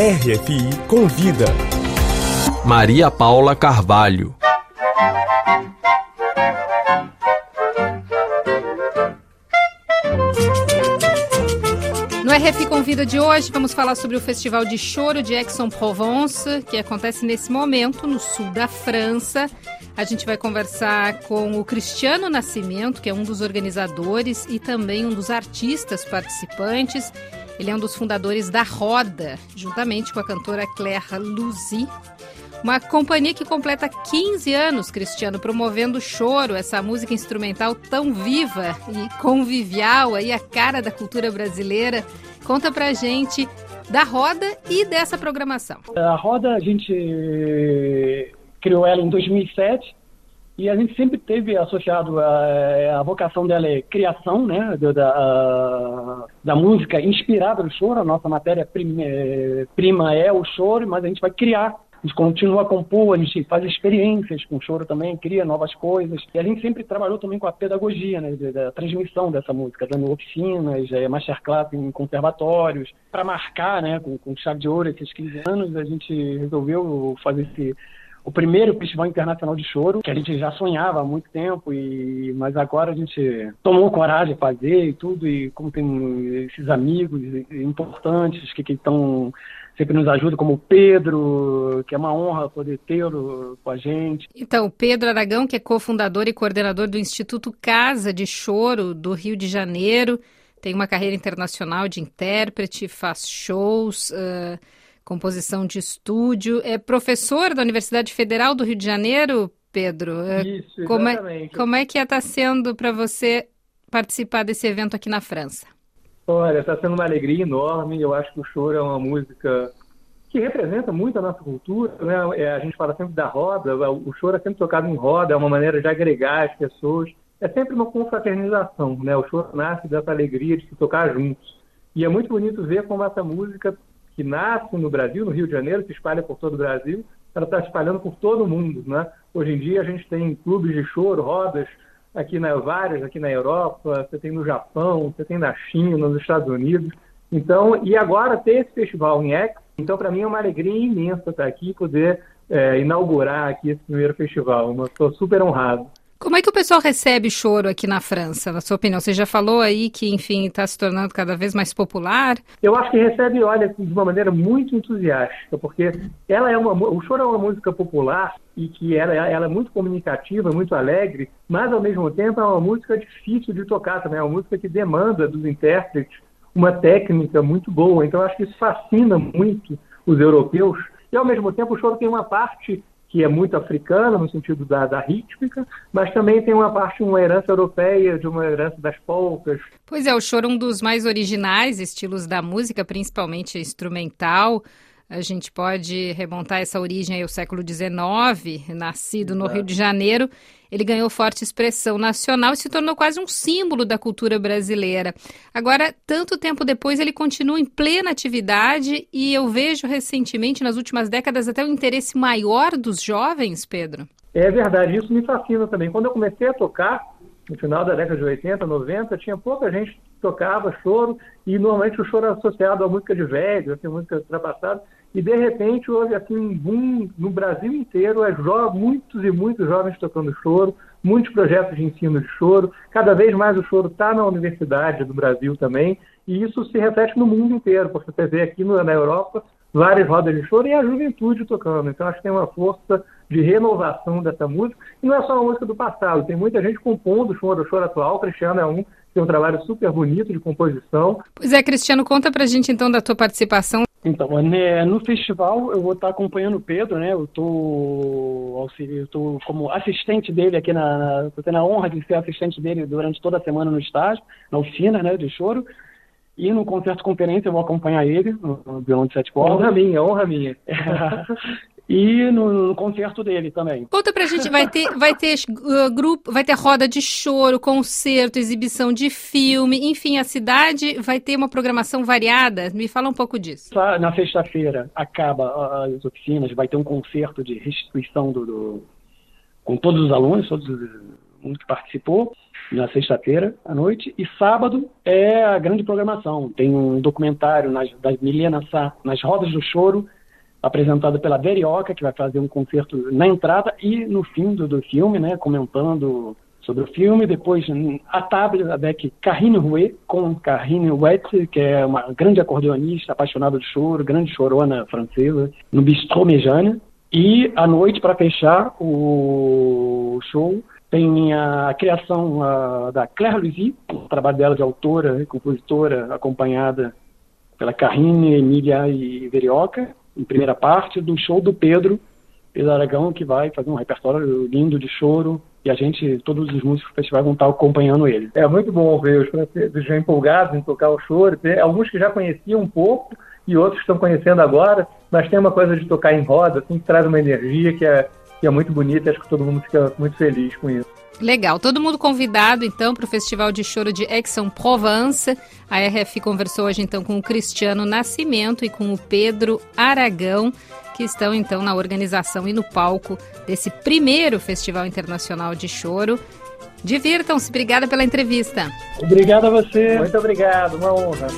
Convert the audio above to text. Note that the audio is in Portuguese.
RFI Convida. Maria Paula Carvalho. No RF Convida de hoje, vamos falar sobre o Festival de Choro de Aix-en-Provence, que acontece nesse momento no sul da França. A gente vai conversar com o Cristiano Nascimento, que é um dos organizadores e também um dos artistas participantes. Ele é um dos fundadores da Roda, juntamente com a cantora Claire Luzy. Uma companhia que completa 15 anos, Cristiano, promovendo o choro, essa música instrumental tão viva e convivial, aí a cara da cultura brasileira. Conta pra gente da Roda e dessa programação. A Roda, a gente criou ela em 2007 e a gente sempre teve associado a, a vocação dela é criação, né, da, da música inspirada no choro. A nossa matéria prima, prima é o choro, mas a gente vai criar a gente continua a compor, a gente faz experiências com choro também, cria novas coisas. E a gente sempre trabalhou também com a pedagogia, né, da transmissão dessa música, dando oficinas, é, masterclass em conservatórios. Para marcar, né, com, com chave de ouro esses 15 anos, a gente resolveu fazer esse o primeiro Festival Internacional de Choro, que a gente já sonhava há muito tempo, e mas agora a gente tomou coragem de fazer e tudo, e como tem esses amigos importantes que estão sempre nos ajudam, como o Pedro, que é uma honra poder tê-lo com a gente. Então, Pedro Aragão, que é cofundador e coordenador do Instituto Casa de Choro do Rio de Janeiro, tem uma carreira internacional de intérprete, faz shows. Uh composição de estúdio. É professor da Universidade Federal do Rio de Janeiro, Pedro? É, Isso, como é, como é que está sendo para você participar desse evento aqui na França? Olha, está sendo uma alegria enorme. Eu acho que o choro é uma música que representa muito a nossa cultura. Né? É, a gente fala sempre da roda, o choro é sempre tocado em roda, é uma maneira de agregar as pessoas. É sempre uma confraternização, né? O choro nasce dessa alegria de se tocar juntos. E é muito bonito ver como essa música que nasce no Brasil, no Rio de Janeiro, se espalha por todo o Brasil, ela está espalhando por todo o mundo. Né? Hoje em dia a gente tem clubes de choro, rodas, aqui na várias aqui na Europa, você tem no Japão, você tem na China, nos Estados Unidos. Então, e agora ter esse festival em Ex, então para mim é uma alegria imensa estar aqui e poder é, inaugurar aqui esse primeiro festival. Estou super honrado. Como é que o pessoal recebe choro aqui na França, na sua opinião? Você já falou aí que, enfim, está se tornando cada vez mais popular. Eu acho que recebe, olha, de uma maneira muito entusiástica, porque ela é uma, o choro é uma música popular e que ela, ela é muito comunicativa, muito alegre, mas ao mesmo tempo é uma música difícil de tocar também, é uma música que demanda dos intérpretes uma técnica muito boa. Então, acho que isso fascina muito os europeus. E, ao mesmo tempo, o choro tem uma parte que é muito africana, no sentido da, da, rítmica, mas também tem uma parte, uma herança europeia, de uma herança das polcas. Pois é, o choro é um dos mais originais estilos da música, principalmente instrumental. A gente pode remontar essa origem ao século XIX, nascido no Rio de Janeiro. Ele ganhou forte expressão nacional e se tornou quase um símbolo da cultura brasileira. Agora, tanto tempo depois, ele continua em plena atividade e eu vejo recentemente, nas últimas décadas, até um interesse maior dos jovens, Pedro. É verdade, isso me fascina também. Quando eu comecei a tocar, no final da década de 80, 90, tinha pouca gente que tocava choro e normalmente o choro era associado à música de velho, assim, música ultrapassada e de repente houve assim um boom no Brasil inteiro, é muitos e muitos jovens tocando choro, muitos projetos de ensino de choro, cada vez mais o choro está na universidade do Brasil também, e isso se reflete no mundo inteiro, porque você vê aqui no, na Europa várias rodas de choro e a juventude tocando. Então acho que tem uma força de renovação dessa música. E não é só uma música do passado, tem muita gente compondo choro, o choro atual. O Cristiano é um, tem um trabalho super bonito de composição. Pois é, Cristiano, conta pra gente então da tua participação então, né, no festival eu vou estar acompanhando o Pedro, né? Eu tô, eu tô como assistente dele aqui na, na tô tendo a honra de ser assistente dele durante toda a semana no estágio, na oficina, né, de choro. E no concerto conferência eu vou acompanhar ele, no violão de sete cordas. Honra minha, honra minha. e no, no, concerto dele também. Conta pra gente, vai ter, vai ter uh, grupo, vai ter roda de choro, concerto, exibição de filme, enfim, a cidade vai ter uma programação variada. Me fala um pouco disso. Na sexta-feira acaba as oficinas, vai ter um concerto de restituição do, do com todos os alunos, todo mundo que participou. na sexta-feira à noite, e sábado é a grande programação. Tem um documentário nas, da Milena Sá, Nas Rodas do Choro, apresentado pela Verioca, que vai fazer um concerto na entrada e no fim do, do filme, né, comentando sobre o filme. Depois, a table avec Karine Rouet, com Karine Rouet, que é uma grande acordeonista, apaixonada de choro, grande chorona francesa, no Bistrot Mejane. E à noite, para fechar o show, tem a criação uh, da Claire Luzy, o trabalho dela de autora e compositora, acompanhada pela Carine, Emília e Verioca, em primeira parte, do show do Pedro, Pedro Aragão, que vai fazer um repertório lindo de choro, e a gente, todos os músicos do festival vão estar acompanhando ele. É muito bom ver os franceses já empolgados em tocar o choro, tem alguns que já conheciam um pouco e outros estão conhecendo agora, mas tem uma coisa de tocar em roda, assim, que traz uma energia que é, que é muito bonita e acho que todo mundo fica muito feliz com isso. Legal, todo mundo convidado então para o Festival de Choro de Aix-en-Provence. A RF conversou hoje então com o Cristiano Nascimento e com o Pedro Aragão que estão então na organização e no palco desse primeiro Festival Internacional de Choro. Divirtam-se, obrigada pela entrevista. Obrigado a você. Muito obrigado, uma honra.